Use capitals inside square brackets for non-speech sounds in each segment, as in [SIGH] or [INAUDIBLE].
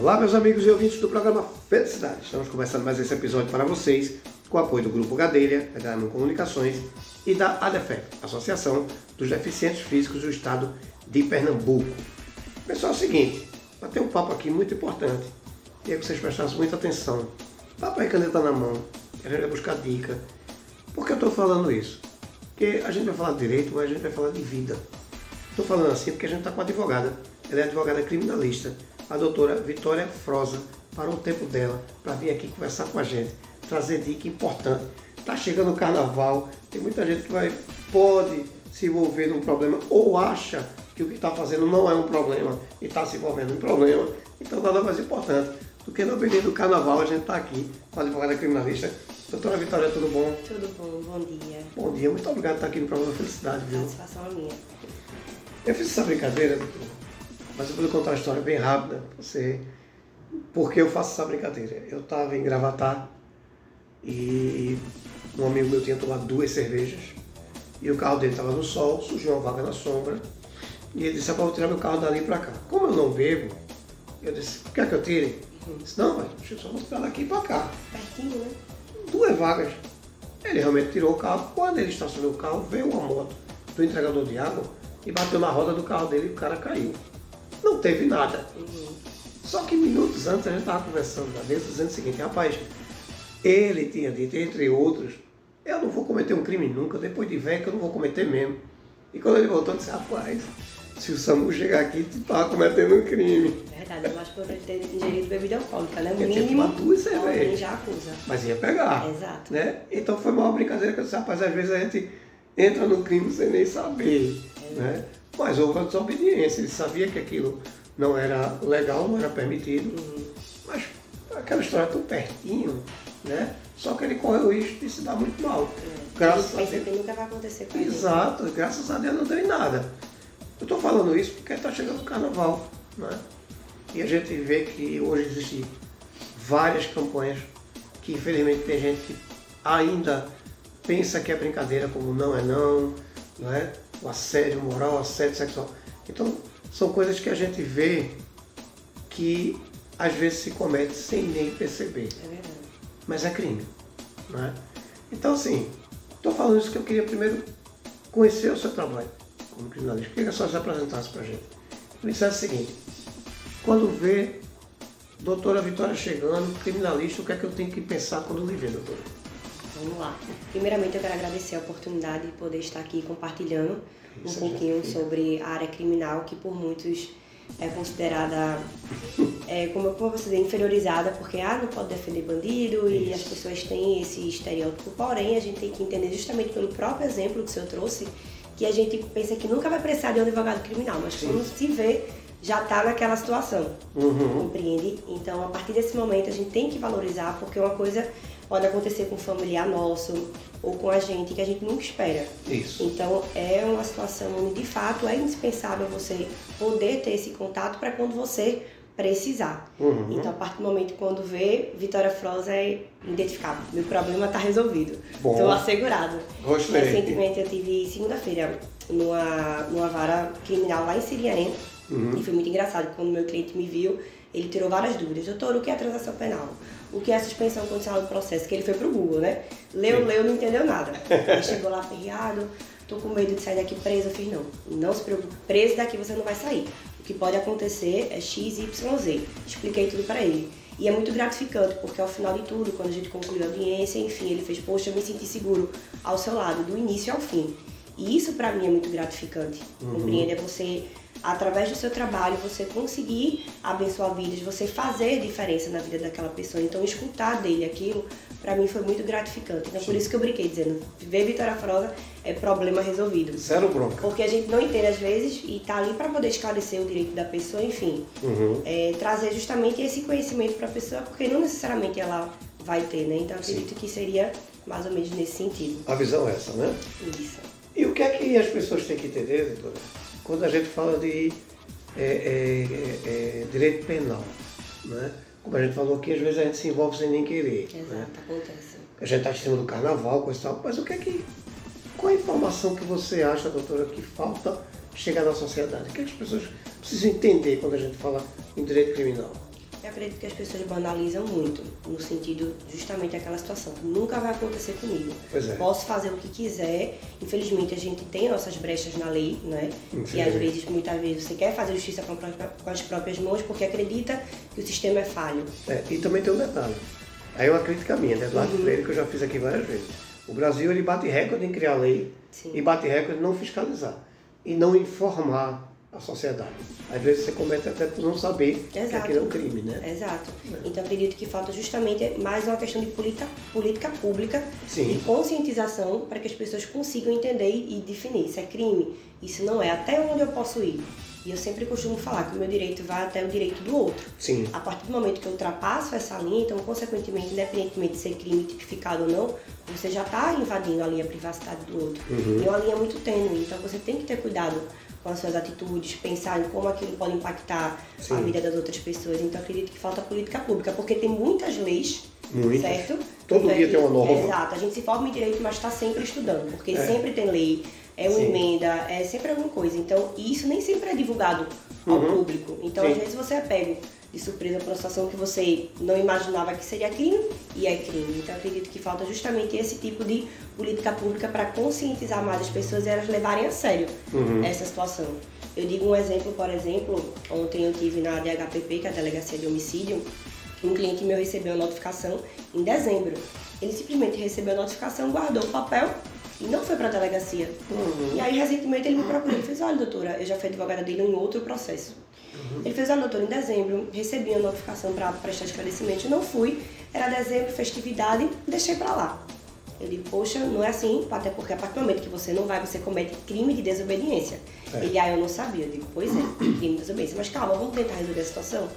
Olá, meus amigos e ouvintes do programa Felicidade. Estamos começando mais esse episódio para vocês com o apoio do Grupo Gadelha, da Diamond Comunicações e da ADEFEC, Associação dos Deficientes Físicos do Estado de Pernambuco. Pessoal, é o seguinte, vai ter um papo aqui muito importante. Queria que vocês prestassem muita atenção. Papo aí, caneta na mão. A gente vai buscar dica. Por que eu estou falando isso? Porque a gente vai falar de direito, mas a gente vai falar de vida. Estou falando assim porque a gente está com a advogada. Ela é advogada criminalista, a doutora Vitória Froza. Parou o tempo dela para vir aqui conversar com a gente, trazer dica importante. Está chegando o carnaval, tem muita gente que vai, pode se envolver num problema ou acha que o que está fazendo não é um problema e está se envolvendo em problema. Então nada mais importante do que no período do carnaval a gente está aqui com a advogada criminalista. Doutora Vitória, tudo bom? Tudo bom, bom dia. Bom dia, muito obrigado por estar aqui no programa Felicidade, viu? Satisfação é minha. Eu fiz essa brincadeira, doutor, mas eu vou lhe contar uma história bem rápida você. Por que eu faço essa brincadeira? Eu estava em Gravatar e um amigo meu tinha tomado duas cervejas e o carro dele estava no sol, surgiu uma vaga na sombra e ele disse, "Ah, vou tirar meu carro dali para cá. Como eu não bebo, eu disse, quer que eu tire? Ele disse, não, mas deixa eu só mostrar daqui para cá. Pertinho, né? Duas vagas. Ele realmente tirou o carro. Quando ele estacionou o carro, veio uma moto do entregador de água e bateu na roda do carro dele e o cara caiu. Não teve nada. Uhum. Só que minutos antes a gente estava conversando na mesa dizendo o seguinte, rapaz, ele tinha dito, entre outros, eu não vou cometer um crime nunca, depois de velho que eu não vou cometer mesmo. E quando ele voltou, eu disse, rapaz, se o Samu chegar aqui, tu estava cometendo um crime. Verdade, eu acho que eu ter ingerido bebida alcoólica, né? O Eu mínimo, duas cervejas. já acusa. Mas ia pegar. Exato. Né? Então foi uma brincadeira que eu disse, rapaz, às vezes a gente entra no crime sem nem saber. Né? Mas houve uma desobediência, ele sabia que aquilo não era legal, não era permitido. Mas aquela história tão pertinho, né? Só que ele correu o risco de se dar muito mal. Graças a a Deus. que nunca vai acontecer com a. Exato, graças a Deus não deu em nada. Eu estou falando isso porque está chegando o carnaval. Né? E a gente vê que hoje existem várias campanhas que infelizmente tem gente que ainda pensa que é brincadeira, como não é não, não é? O assédio moral, o assédio sexual. Então, são coisas que a gente vê que às vezes se comete sem nem perceber É verdade. mas é crime. Né? Então, assim, estou falando isso que eu queria primeiro conhecer o seu trabalho como criminalista. Queria que a senhora se apresentasse para a gente. Me dissesse o seguinte, quando vê doutora Vitória chegando, criminalista, o que é que eu tenho que pensar quando lhe ver, doutora? Vamos lá. Primeiramente, eu quero agradecer a oportunidade de poder estar aqui compartilhando um pouquinho sobre a área criminal, que por muitos é considerada, é, como, como eu posso dizer, inferiorizada, porque ah, não pode defender bandido e as pessoas têm esse estereótipo. Porém, a gente tem que entender, justamente pelo próprio exemplo que o senhor trouxe, que a gente pensa que nunca vai precisar de um advogado criminal, mas quando se vê, já está naquela situação. Uhum. Compreende? Então, a partir desse momento, a gente tem que valorizar, porque uma coisa pode acontecer com um familiar nosso ou com a gente que a gente nunca espera. Isso. Então, é uma situação onde, de fato, é indispensável você poder ter esse contato para quando você precisar. Uhum. Então, a partir do momento quando vê, Vitória Froza é identificado. Meu problema está resolvido. Estou assegurado. Gostei. Recentemente, eu tive segunda-feira numa, numa vara criminal lá em Siriane. Uhum. E foi muito engraçado. Quando meu cliente me viu, ele tirou várias dúvidas. Doutor, o que é transação penal? O que é suspensão condicional do processo? Que ele foi pro Google, né? Leu, Sim. leu, não entendeu nada. Ele chegou lá ferriado, tô com medo de sair daqui preso. Eu fiz, não, não se preocupe, preso daqui você não vai sair. O que pode acontecer é X, Y, Z. Expliquei tudo para ele. E é muito gratificante, porque ao final de tudo, quando a gente concluiu a audiência, enfim, ele fez, poxa, eu me senti seguro ao seu lado, do início ao fim. E isso para mim é muito gratificante. Compreende? É você, através do seu trabalho, você conseguir abençoar vidas, você fazer diferença na vida daquela pessoa. Então, escutar dele aquilo, para mim foi muito gratificante. Então, por isso que eu brinquei dizendo, ver Vitória Froza é problema resolvido. Zero bronca. Porque a gente não entende às vezes e tá ali para poder esclarecer o direito da pessoa, enfim. Uhum. É, trazer justamente esse conhecimento para a pessoa, porque não necessariamente ela vai ter, né? Então, eu acredito que seria mais ou menos nesse sentido. A visão é essa, né? Isso. E o que é que as pessoas têm que entender, doutora, quando a gente fala de é, é, é, é, direito penal? Né? Como a gente falou aqui, às vezes a gente se envolve sem nem querer. Exato, Né? acontece. A gente está em cima do carnaval, coisa e tal, mas o que é que. Qual a informação que você acha, doutora, que falta chegar na sociedade? O que, é que as pessoas precisam entender quando a gente fala em direito criminal? Eu acredito que as pessoas banalizam muito, no sentido justamente aquela situação. Nunca vai acontecer comigo. É. Posso fazer o que quiser. Infelizmente a gente tem nossas brechas na lei, né? E às vezes, muitas vezes, você quer fazer justiça com, com as próprias mãos porque acredita que o sistema é falho. É, e também tem um detalhe. Aí é uma crítica minha, né? Eduardo uhum. Freire, que eu já fiz aqui várias vezes. O Brasil ele bate recorde em criar lei Sim. e bate recorde em não fiscalizar e não informar a sociedade. Às vezes você comete até por não saber Exato. que aquilo é um crime, né? Exato. É. Então acredito que falta justamente mais uma questão de política, política pública Sim. e conscientização para que as pessoas consigam entender e definir isso é crime, isso não é, até onde eu posso ir. E eu sempre costumo falar que o meu direito vai até o direito do outro. Sim. A partir do momento que eu ultrapasso essa linha, então, consequentemente, independentemente de ser crime tipificado ou não, você já está invadindo a privacidade do outro. Uhum. E é uma linha muito tênue, então você tem que ter cuidado com as suas atitudes, pensar em como aquilo pode impactar Sim. a vida das outras pessoas. Então acredito que falta política pública, porque tem muitas leis, muitas. certo? Todo dia tem uma nova. Exato, a gente se forma em direito, mas está sempre estudando, porque é. sempre tem lei, é uma Sim. emenda, é sempre alguma coisa. Então, isso nem sempre é divulgado ao uhum. público. Então, Sim. às vezes você é pego de surpresa por uma situação que você não imaginava que seria crime e é crime. Então, acredito que falta justamente esse tipo de política pública para conscientizar mais as pessoas e elas levarem a sério uhum. essa situação. Eu digo um exemplo, por exemplo, ontem eu tive na DHPP, que é a Delegacia de Homicídio, um cliente meu recebeu a notificação em dezembro. Ele simplesmente recebeu a notificação, guardou o papel e não foi para a delegacia. Uhum. E aí, recentemente, ele me procurou e fez: Olha, doutora, eu já fui advogada dele em outro processo. Uhum. Ele fez: Olha, doutora, em dezembro recebi a notificação para prestar esclarecimento, não fui, era dezembro, festividade, deixei para lá. Digo: Poxa, não é assim, até porque a partir do momento que você não vai, você comete crime de desobediência. É. Ele: Ah, eu não sabia. Eu digo: Pois é, crime de desobediência. Mas calma, vamos tentar resolver a situação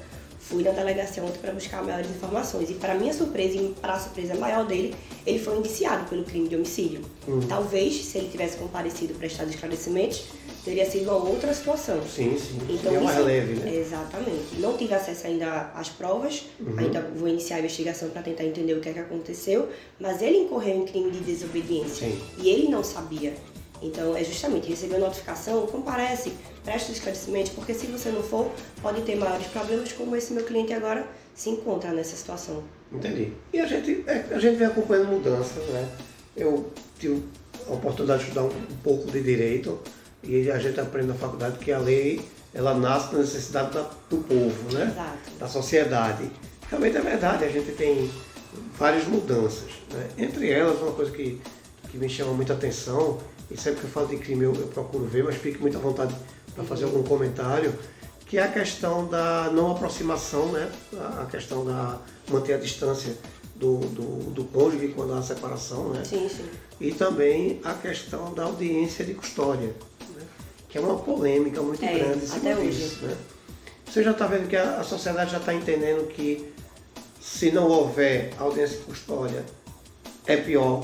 fui na delegacia ontem para buscar maiores informações e para minha surpresa e para a surpresa maior dele, ele foi indiciado pelo crime de homicídio. Uhum. Talvez, se ele tivesse comparecido prestado esclarecimentos, teria sido uma outra situação. Sim, sim. Então, isso, mais leve, né? Exatamente. Não tive acesso ainda às provas, uhum. ainda vou iniciar a investigação para tentar entender o que é que aconteceu, mas ele incorreu em crime de desobediência sim. e ele não sabia. Então, é justamente receber a notificação, comparece, preste esclarecimento, porque se você não for, pode ter maiores problemas, como esse meu cliente agora se encontra nessa situação. Entendi. E a gente, é, a gente vem acompanhando mudanças, né? Eu tive a oportunidade de estudar um pouco de direito e a gente aprende na faculdade que a lei ela nasce da necessidade da, do povo, né? Exato. Da sociedade. Realmente é verdade, a gente tem várias mudanças. Né? Entre elas, uma coisa que, que me chama muita atenção e sempre que eu falo de crime eu, eu procuro ver, mas fique muito à vontade para fazer algum comentário, que é a questão da não aproximação, né? a questão da manter a distância do, do, do cônjuge quando há separação, né? Sim, sim. E também a questão da audiência de custódia? Que é uma polêmica muito é, grande em cima disso. Né? Você já está vendo que a, a sociedade já está entendendo que se não houver audiência de custódia, é pior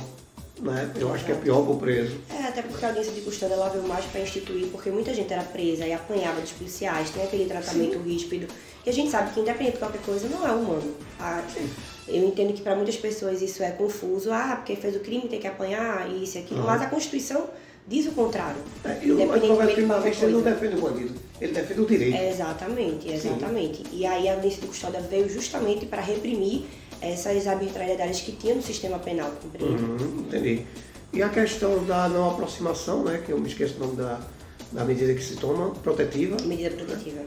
né? Eu acho que é pior para o preso. É, até porque a audiência de custódia ela veio mais para instituir, porque muita gente era presa e apanhava dos policiais, tem aquele tratamento Sim. ríspido. E a gente sabe que, independente de qualquer coisa, não é humano. Ah, eu entendo que para muitas pessoas isso é confuso. Ah, porque fez o crime, tem que apanhar, isso e aquilo. Uhum. Mas a Constituição diz o contrário. É, e o advogado criminalista ele não defende o bandido, ele defende o direito. É, exatamente, exatamente. Sim. E aí a audiência de custódia veio justamente para reprimir essas arbitrariedades que tinha no sistema penal, compreende? Uhum, entendi. E a questão da não aproximação, né, que eu me esqueço o nome da, da medida que se toma, protetiva. Medida protetiva.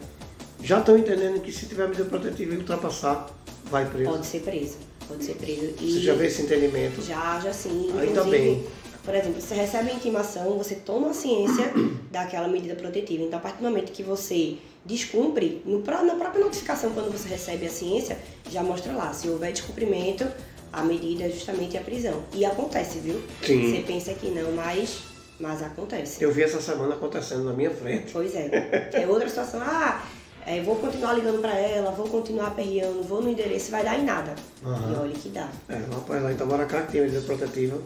Já estão entendendo que se tiver medida protetiva e ultrapassar, vai preso? Pode ser preso, pode ser preso. E você já vê esse entendimento? Já, já sim. Ainda bem. Por exemplo, você recebe a intimação, você toma ciência [COUGHS] daquela medida protetiva. Então, a partir do momento que você descumpre, no, na própria notificação, quando você recebe a ciência, já mostra lá. Se houver descumprimento, a medida é justamente a prisão. E acontece, viu? Sim. Você pensa que não, mas, mas acontece. Eu vi essa semana acontecendo na minha frente. Pois é. É outra situação. Ah, é, vou continuar ligando para ela, vou continuar aperreando, vou no endereço, vai dar em nada. E olha que dá. É, um rapaz lá em Itamaracá que tem medida protetiva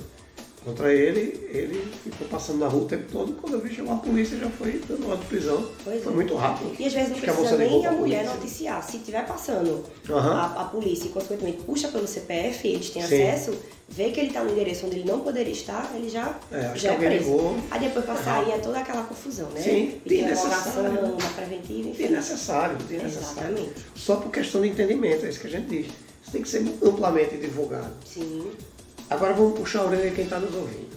contra ele, ele ficou passando na rua o tempo todo. Quando eu vi chamar a polícia, já foi dando uma prisão. Pois foi é. muito rápido. E às vezes não Acho precisa nem a mulher noticiar. Se estiver passando Aham. a, a polícia e, consequentemente, puxa pelo CPF, eles têm Sim. acesso, vê que ele está no endereço onde ele não poderia estar, ele já, É, já é preso. ligou. Aí depois pra É toda aquela confusão, né? Sim, interrogação, da preventiva, enfim. Desnecessário, desnecessário. Exatamente. Só por questão de entendimento, é isso que a gente diz. Isso tem que ser amplamente divulgado. Sim. Agora vamos puxar a orelha quem está nos ouvindo.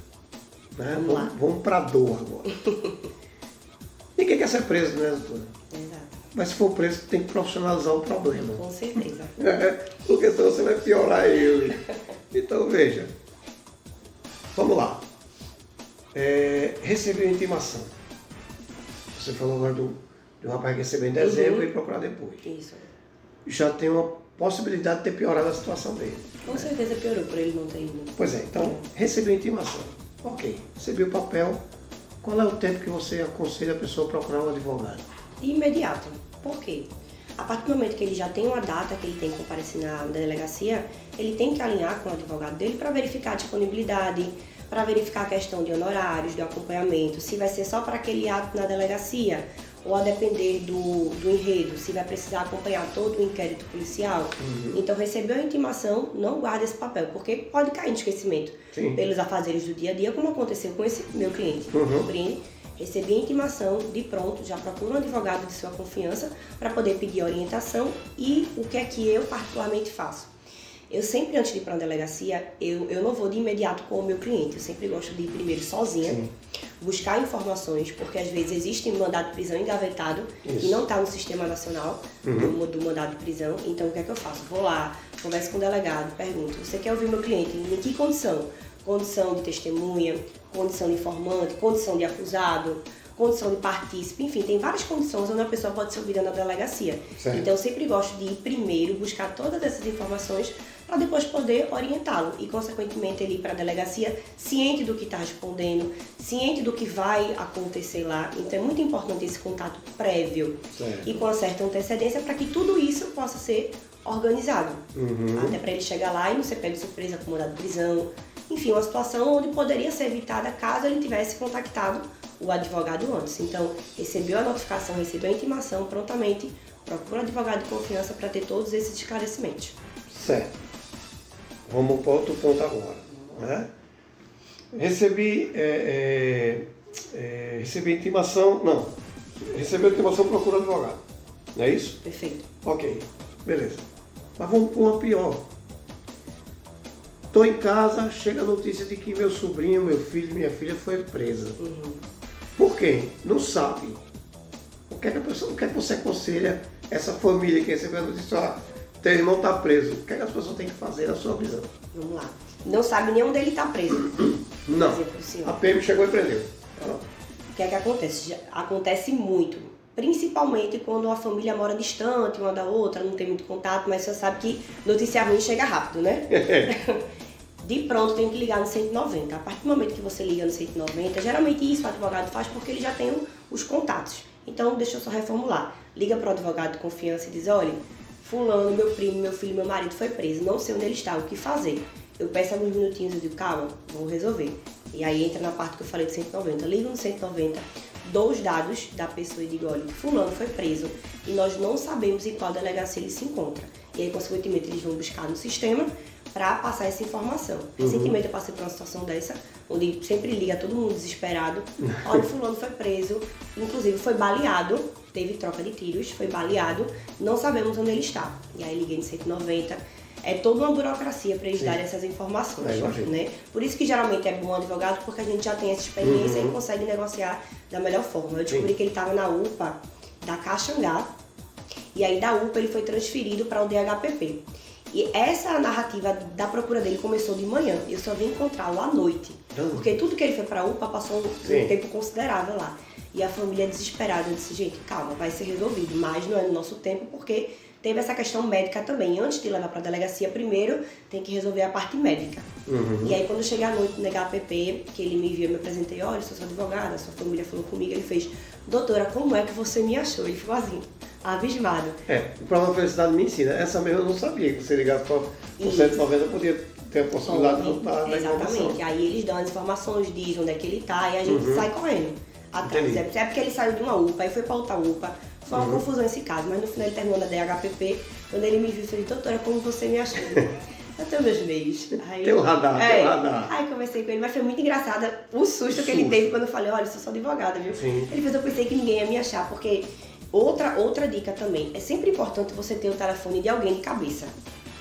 Né? Vamos lá. vamos para a dor agora. [LAUGHS] Ninguém quer ser preso, né, doutora? Exato. Mas se for preso, tem que profissionalizar o problema. Com certeza. [LAUGHS] É, porque senão você vai piorar ele. Então veja. Vamos lá. É, recebeu intimação. Você falou agora do, um rapaz que recebeu em dezembro Uhum. e procurar depois. Isso. Já tem uma possibilidade de ter piorado a situação dele. Com certeza piorou por ele não ter ido. Pois é, então recebeu intimação. Ok, recebeu o papel. Qual é o tempo que você aconselha a pessoa a procurar um advogado? Imediato. Por quê? A partir do momento que ele já tem uma data que ele tem que comparecer na delegacia, ele tem que alinhar com o advogado dele para verificar a disponibilidade, para verificar a questão de honorários, do acompanhamento, se vai ser só para aquele ato na delegacia, ou a depender do, do enredo, se vai precisar acompanhar todo o inquérito policial. Então, recebeu a intimação, não guarda esse papel, porque pode cair no esquecimento Sim. pelos afazeres do dia a dia, como aconteceu com esse meu cliente. Uhum. Compreende? Recebi a intimação, de pronto, já procuro um advogado de sua confiança para poder pedir orientação e o que é que eu particularmente faço. Eu sempre, antes de ir para uma delegacia, eu, eu não vou de imediato com o meu cliente. Eu sempre gosto de ir primeiro sozinha, Sim. buscar informações, porque às vezes existe um mandado de prisão engavetado Isso. e não está no sistema nacional do, do mandado de prisão. Então, o que é que eu faço? Vou lá, converso com o delegado, pergunto: você quer ouvir o meu cliente? Em que condição? Condição de testemunha, condição de informante, condição de acusado, condição de partícipe, enfim, tem várias condições onde a pessoa pode ser ouvida na delegacia. Certo. Então, eu sempre gosto de ir primeiro, buscar todas essas informações para depois poder orientá-lo e, consequentemente, ele ir para a delegacia ciente do que está respondendo, ciente do que vai acontecer lá. Então, é muito importante esse contato prévio Certo. e com certa antecedência para que tudo isso possa ser organizado. Uhum. Até para ele chegar lá e não ser pego de surpresa de prisão. Enfim, uma situação onde poderia ser evitada caso ele tivesse contactado o advogado antes. Então, recebeu a notificação, recebeu a intimação, prontamente procura um advogado de confiança para ter todos esses esclarecimentos. Certo. Vamos para outro ponto agora. Né? Recebi, é, é, é, recebi intimação, não. Recebeu intimação, procura advogado. Não é isso? Perfeito. Ok, beleza. Mas vamos para uma pior. Estou em casa, chega a notícia de que meu sobrinho, meu filho, minha filha foi presa. Uhum. Por quê? Não sabe. O que é que, a pessoa, o que, é que você aconselha essa família que recebeu a notícia, ó, teu irmão está preso? O que, é que as pessoas têm que fazer na sua visão? Vamos lá. Não sabe nem onde ele está preso. Não. A PM chegou e prendeu. O que é que acontece? Já acontece muito. Principalmente quando a família mora distante uma da outra, não tem muito contato, mas você sabe que notícia ruim chega rápido, né? [LAUGHS] De pronto tem que ligar no 190. A partir do momento que você liga no 190, geralmente isso o advogado faz porque ele já tem os contatos. Então, deixa eu só reformular. Liga para o advogado de confiança e diz: olha, fulano, meu primo, meu filho, meu marido foi preso, não sei onde ele está, o que fazer? Eu peço alguns minutinhos e digo, calma, vamos resolver. E aí entra na parte que eu falei do 190. Liga no 190, dou os dados da pessoa e digo, olha, fulano foi preso e nós não sabemos em qual delegacia ele se encontra. E aí, consequentemente, eles vão buscar no sistema para passar essa informação. Recentemente eu passei por uma situação dessa, onde sempre liga todo mundo desesperado. [LAUGHS] Olha, fulano foi preso, inclusive foi baleado, teve troca de tiros, foi baleado, não sabemos onde ele está. E aí liguei no 190. É toda uma burocracia para eles Sim. darem essas informações, É, né? Por isso que geralmente é bom advogado, porque a gente já tem essa experiência Uhum. e consegue negociar da melhor forma. Eu descobri Sim. que ele estava na UPA da Caxangá, e aí da UPA ele foi transferido para o DHPP. E essa narrativa da procura dele começou de manhã. Eu só vim encontrá-lo à noite. Hum. Porque tudo que ele foi para a UPA passou um, Sim. um tempo considerável lá. E a família desesperada disse, gente, calma, vai ser resolvido. Mas não é no nosso tempo, porque teve essa questão médica também. Antes de levar para a delegacia, primeiro tem que resolver a parte médica. Uhum. E aí quando eu cheguei à noite no HPP, que ele me viu, eu me apresentei, olha, sou sua advogada, sua família falou comigo, ele fez, doutora, como é que você me achou? Ele ficou assim, abismado. É, o programa Felicidade me ensina. Essa mesmo eu não sabia que você ligasse para o Isso. 190 podia tem a possibilidade Pode, de dar da Exatamente. Aí eles dão as informações, dizem onde é que ele tá e a gente Uhum. sai correndo atrás. É é porque ele saiu de uma UPA e foi pra outra UPA. Foi uma Uhum. confusão esse caso, mas no final ele terminou na DHPP. Quando ele me viu, eu falei, doutora, como você me achou? [LAUGHS] Tenho meus meios. Aí, Tem o radar, tem o radar. Aí conversei com ele, mas foi muito engraçada o susto que ele Susto. teve quando eu falei, olha, eu sou só advogada, viu? Sim. Ele fez, eu pensei que ninguém ia me achar, porque outra, outra dica também, é sempre importante você ter o telefone de alguém de cabeça.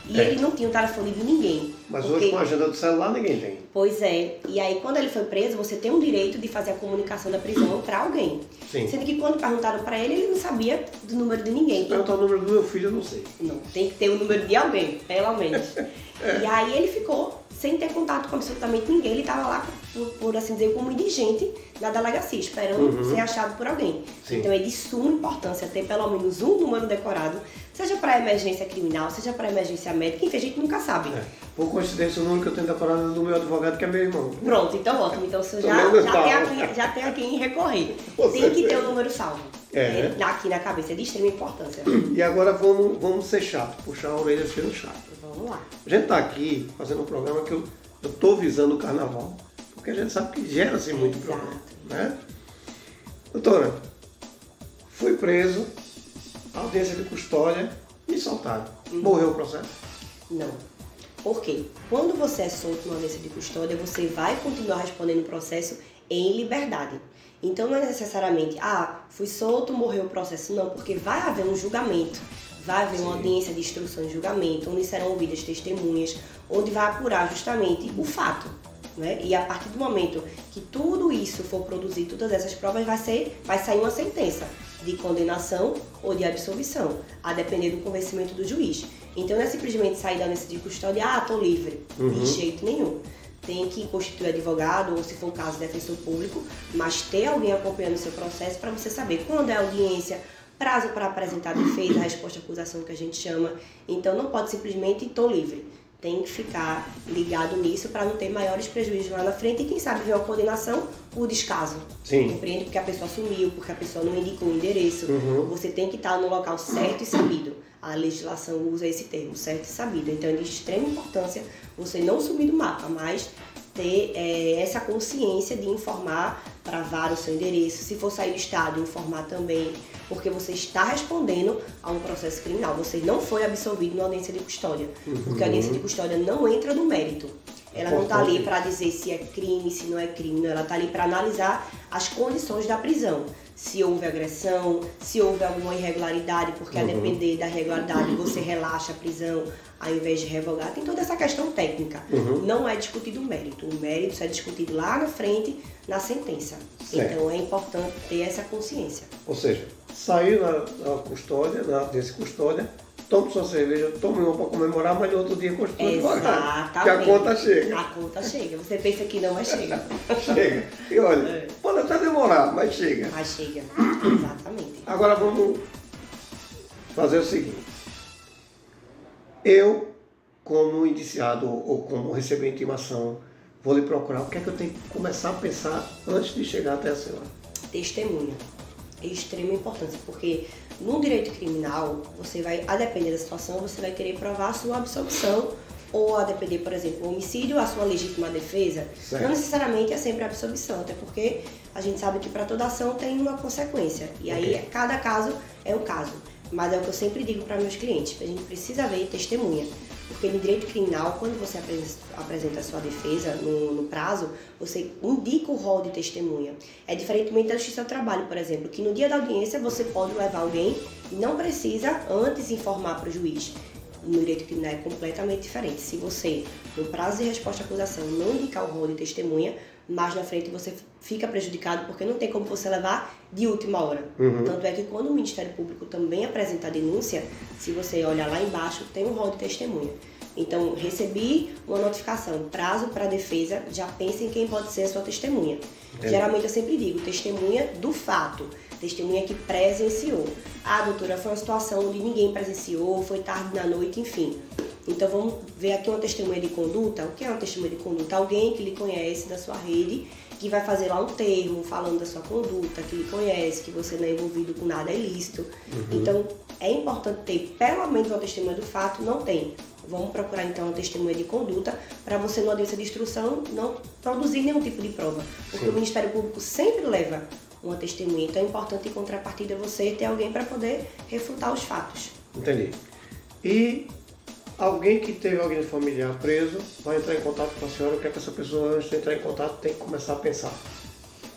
E É. ele não tinha o telefone de ninguém. Mas porque- hoje com a agenda do celular ninguém tem. Pois é. E aí, quando ele foi preso, você tem o direito de fazer a comunicação da prisão para alguém. Sim. Sendo que quando perguntaram para ele, ele não sabia do número de ninguém. Então, Perguntar o número do meu filho, eu não sei. não, tem que ter o número de alguém, pelo menos. [LAUGHS] É. E aí ele ficou sem ter contato com absolutamente ninguém. Ele estava lá, por, por assim dizer, como indigente na delegacia, esperando Uhum. ser achado por alguém. Sim. Então é de suma importância ter pelo menos um número decorado, seja para emergência criminal, seja para emergência médica, enfim, a gente nunca sabe. É. Por coincidência, o número que eu tenho decorado é do meu advogado, que é meu irmão. Pronto, então ótimo. Então você Tô já, já, tem aqui, já tem a quem recorrer. Tem que ter o número salvo. É. É, Aqui na cabeça, é de extrema importância. E agora vamos, vamos ser chato, puxar a orelha sendo chato. Vamos lá. A gente está aqui fazendo um programa que eu estou visando o carnaval, porque a gente sabe que gera-se muito Exato. problema. Né? Doutora, fui preso, audiência de custódia, me soltaram. Uhum. Morreu o processo? Não. Por quê? Quando você é solto numa audiência de custódia, você vai continuar respondendo o processo em liberdade. Então não é necessariamente, ah, fui solto, morreu o processo. Não, porque vai haver um julgamento, vai haver uma Sim. audiência de instrução de julgamento, onde serão ouvidas testemunhas, onde vai apurar justamente o fato. Né? E a partir do momento que tudo isso for produzir, todas essas provas, vai, ser, vai sair uma sentença de condenação ou de absolvição, a depender do convencimento do juiz. Então não é simplesmente sair da audiência de custódia, ah, tô livre, Uhum. de jeito nenhum. Tem que constituir advogado, ou se for o caso, defensor público, mas ter alguém acompanhando o seu processo para você saber quando é a audiência, prazo para apresentar a defesa, a resposta à acusação que a gente chama. Então não pode simplesmente tô livre. Tem que ficar ligado nisso para não ter maiores prejuízos lá na frente e quem sabe ver uma condenação por descaso. Sim. Compreende? Porque a pessoa sumiu, porque a pessoa não indicou o endereço. Uhum. Você tem que estar no local certo e sabido. A legislação usa esse termo, certo e sabido. Então é de extrema importância você não sumir do mapa, mas ter é, essa consciência de informar para VAR o seu endereço. Se for sair do estado, informar também, porque você está respondendo a um processo criminal. Você não foi absolvido na audiência de custódia, porque a audiência de custódia não entra no mérito. Ela não está ali para dizer se é crime, se não é crime, não. ela está ali para analisar as condições da prisão. Se houve agressão, se houve alguma irregularidade, porque a Uhum. depender da irregularidade você relaxa a prisão ao invés de revogar. Tem toda essa questão técnica. Uhum. Não é discutido o mérito. O mérito é discutido lá na frente, na sentença. Certo. Então é importante ter essa consciência. Ou seja, saiu na, na custódia, na audiência de custódia, tome sua cerveja, tome uma para comemorar, mas no outro dia continua devagar. Que a conta chega. A conta chega. Você pensa que não, mas chega. [LAUGHS] Chega. E olha, É. pode até demorar, mas chega. Mas chega. Exatamente. Agora vamos fazer o seguinte. Eu, como indiciado ou como receber intimação, vou lhe procurar. O que é que eu tenho que começar a pensar antes de chegar até a senhora? testemunha. É de extrema importância, porque no direito criminal, você vai, a depender da situação, você vai querer provar a sua absolvição, ou a depender, por exemplo, o homicídio, a sua legítima defesa. Certo. Não necessariamente é sempre a absolvição, até porque a gente sabe que para toda ação tem uma consequência. E aí, cada caso é o caso. Mas é o que eu sempre digo para meus clientes, a gente precisa ver testemunha. Porque no direito criminal, quando você apres- apresenta a sua defesa no, no prazo, você indica o rol de testemunha. É diferentemente da justiça do trabalho, por exemplo, que no dia da audiência você pode levar alguém e não precisa antes informar para o juiz. No direito criminal é completamente diferente. Se você, no prazo de resposta à acusação, não indicar o rol de testemunha, mais na frente você fica prejudicado porque não tem como você levar de última hora. Uhum. Tanto é que quando o Ministério Público também apresenta a denúncia, se você olhar lá embaixo, tem um rol de testemunha. Então, recebi uma notificação, prazo para a defesa, já pense em quem pode ser a sua testemunha. Entendi. Geralmente eu sempre digo, testemunha do fato, testemunha que presenciou. Ah, doutora, foi uma situação onde ninguém presenciou, foi tarde na noite, enfim. Então vamos ver aqui uma testemunha de conduta. O que é uma testemunha de conduta? Alguém que lhe conhece da sua rede que vai fazer lá um termo falando da sua conduta, que lhe conhece, que você não é envolvido com nada ilícito. Uhum. Então, é importante ter pelo menos uma testemunha do fato, não tem. Vamos procurar então uma testemunha de conduta para você, numa audiência de instrução, não produzir nenhum tipo de prova. Porque Sim. o Ministério Público sempre leva uma testemunha. Então é importante, em contrapartida, você ter alguém para poder refutar os fatos. Entendi. E alguém que teve alguém familiar preso vai entrar em contato com a senhora, o que é que essa pessoa, antes de entrar em contato, tem que começar a pensar?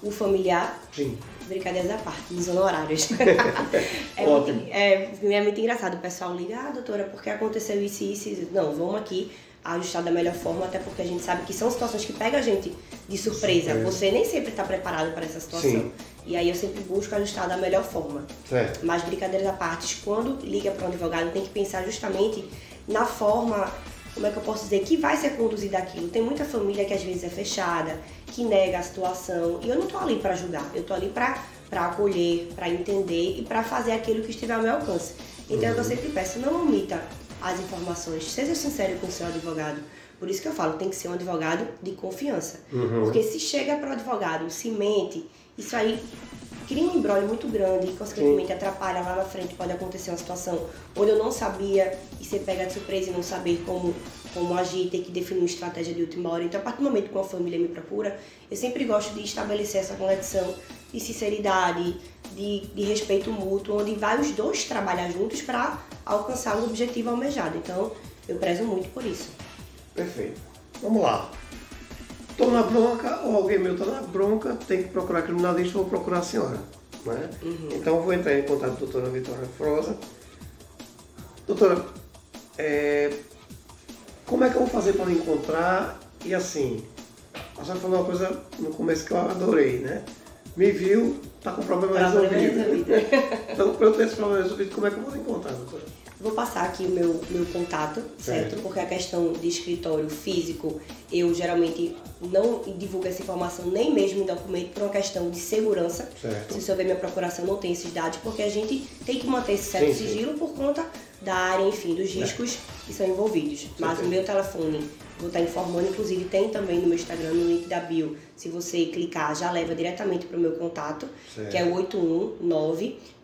O familiar? Sim. Brincadeiras à parte, nos honorários. [LAUGHS] é, Ótimo. Muito, é, é muito engraçado. O pessoal liga, ah, doutora, por que aconteceu isso e isso? Não, vamos aqui ajustar da melhor forma, até porque a gente sabe que são situações que pegam a gente de surpresa. Sim. Você nem sempre está preparado para essa situação. Sim. E aí eu sempre busco ajustar da melhor forma. Certo. Mas brincadeiras à parte, quando liga para um advogado, tem que pensar justamente na forma, como é que eu posso dizer, que vai ser conduzida aquilo. Tem muita família que às vezes é fechada, que nega a situação. E eu não estou ali para ajudar, eu estou ali para acolher, para entender e para fazer aquilo que estiver ao meu alcance. Então uhum. eu sempre peço, não omita as informações, seja sincero com o seu advogado. Por isso que eu falo, tem que ser um advogado de confiança. Uhum. Porque se chega para o advogado, se mente, isso aí cria um embrólio muito grande e, consequentemente, Sim. atrapalha lá na frente. Pode acontecer uma situação onde eu não sabia e você pega de surpresa e não saber como, como agir, ter que definir uma estratégia de última hora. Então, a partir do momento que uma família me procura, eu sempre gosto de estabelecer essa conexão de sinceridade, de, de respeito mútuo, onde vai os dois trabalhar juntos para alcançar o objetivo almejado. Então, eu prezo muito por isso. Perfeito. Vamos lá. Estou na bronca, ou alguém meu está na bronca, tem que procurar criminalista, vou procurar a senhora. Né? Uhum. Então, vou entrar em contato com a doutora Vitória Froza. Doutora, é, como é que eu vou fazer para encontrar? E assim, a senhora falou uma coisa no começo que eu adorei, né? Me viu, está com problema, resolvido. [LAUGHS] então, para eu ter esse problema resolvido, como é que eu vou encontrar, doutora? Vou passar aqui o meu, meu contato, certo? certo? Porque a questão de escritório físico, eu geralmente não divulgo essa informação nem mesmo em documento por uma questão de segurança. Certo. Se você ver minha procuração, não tem esses dados, porque a gente tem que manter esse certo sim, sigilo sim. por conta da área, enfim, dos é. riscos é. que são envolvidos. Mas o meu telefone Vou estar informando, inclusive tem também no meu Instagram, no link da bio. Se você clicar, já leva diretamente para o meu contato, certo. que é o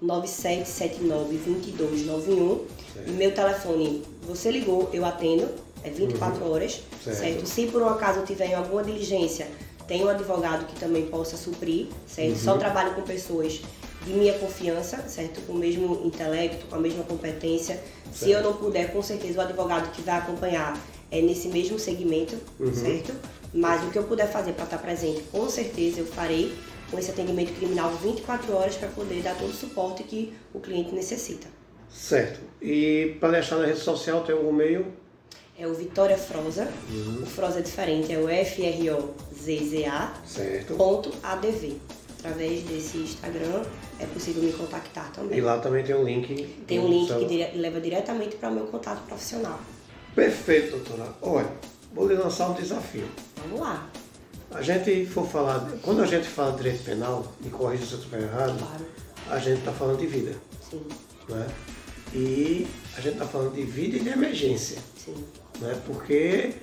819-9779-2291. E meu telefone, você ligou, eu atendo, é 24 uhum. horas, certo. certo? Se por um acaso eu tiver em alguma diligência, tem um advogado que também possa suprir, certo? Uhum. Só trabalho com pessoas de minha confiança, certo? Com o mesmo intelecto, com a mesma competência. Certo. Se eu não puder, com certeza o advogado que vai acompanhar é nesse mesmo segmento, uhum. certo? Mas o que eu puder fazer para estar presente, com certeza eu farei com esse atendimento criminal 24 horas para poder dar todo o suporte que o cliente necessita. Certo. E para deixar na rede social tem algum meio? É o Vitória Froza. Uhum. O Froza é diferente, é o F-R-O-Z-Z-A. Certo. Ponto ADV. Através desse Instagram é possível me contactar também. E lá também tem um link. Tem um link que leva diretamente para o meu contato profissional. Perfeito, doutora. Olha, vou lhe lançar um desafio. Vamos lá. A gente for falar, quando a gente fala de direito penal, e corrija se eu estiver errado, claro. a gente está falando de vida. Sim. Né? E a gente está falando de vida e de emergência. Sim. Né? Porque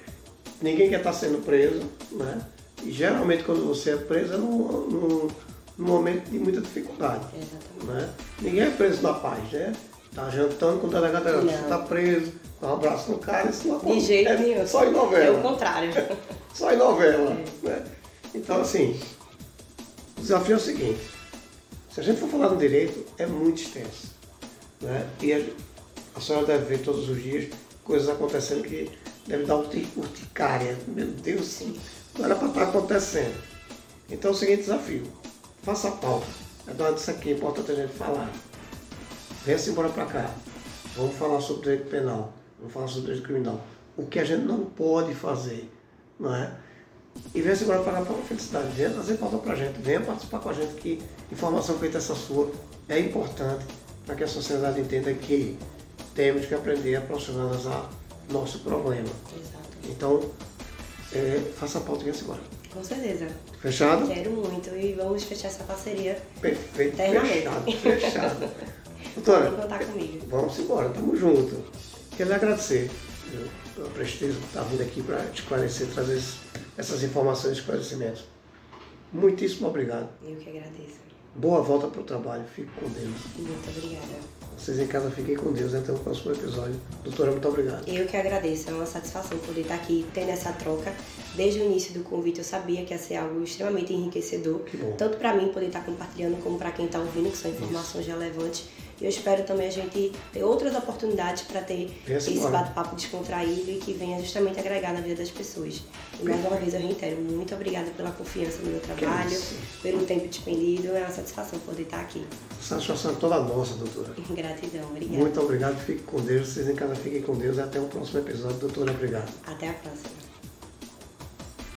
ninguém quer estar tá sendo preso, né? E geralmente quando você é preso é num, num, num momento de muita dificuldade. Exatamente. Né? Ninguém é preso na paz, né? Tá jantando com o delegado, você está preso, um abraço no cara, isso não acontece. De jeito é nenhum. Só em novela. É o contrário. [LAUGHS] só em novela. É. Né? Então, assim, o desafio é o seguinte: se a gente for falar no direito, é muito extenso. Né? E a, a senhora deve ver todos os dias coisas acontecendo que deve dar urticária. Meu Deus, sim. não era para estar acontecendo. Então, é o seguinte desafio: faça a pauta. Eduardo, isso aqui é importante a gente falar. Venha-se embora para cá. Vamos falar sobre direito penal, vamos falar sobre direito criminal. O que a gente não pode fazer, não é? E venha-se embora para a felicidade. Venha trazer pauta para a gente, venha participar com a gente, que informação feita essa sua é importante para que a sociedade entenda que temos que aprender a profissionalizar nosso problema. Exato. Então, é, faça a pauta e venha-se embora. Com certeza. Fechado? Quero muito e vamos fechar essa parceria. Perfeito, fechado, fechado. [LAUGHS] Doutora. Vamos embora, tamo junto. Quero lhe agradecer pelo prestígio de estar vindo aqui para te esclarecer, trazer essas informações e esclarecimentos. Muitíssimo obrigado. Eu que agradeço. Boa volta para o trabalho. Fique com Deus. Muito obrigada. Vocês em casa fiquem com Deus. Até o próximo episódio. Doutora, muito obrigado. Eu que agradeço. É uma satisfação poder estar aqui, tendo essa troca. Desde o início do convite, eu sabia que ia ser algo extremamente enriquecedor. Tanto para mim poder estar compartilhando, como para quem está ouvindo, que são informações relevantes. E eu espero também a gente ter outras oportunidades para ter Essa esse hora. bate-papo descontraído e que venha justamente agregar na vida das pessoas. E mais uma vez eu reitero, muito obrigada pela confiança no meu trabalho, pelo tempo despendido. É uma satisfação poder estar aqui. Satisfação toda nossa, doutora. [LAUGHS] Gratidão, obrigada. Muito obrigado. Fique com Deus. Vocês em casa fiquem com Deus. Até o próximo episódio. Doutora, obrigado. Até a próxima.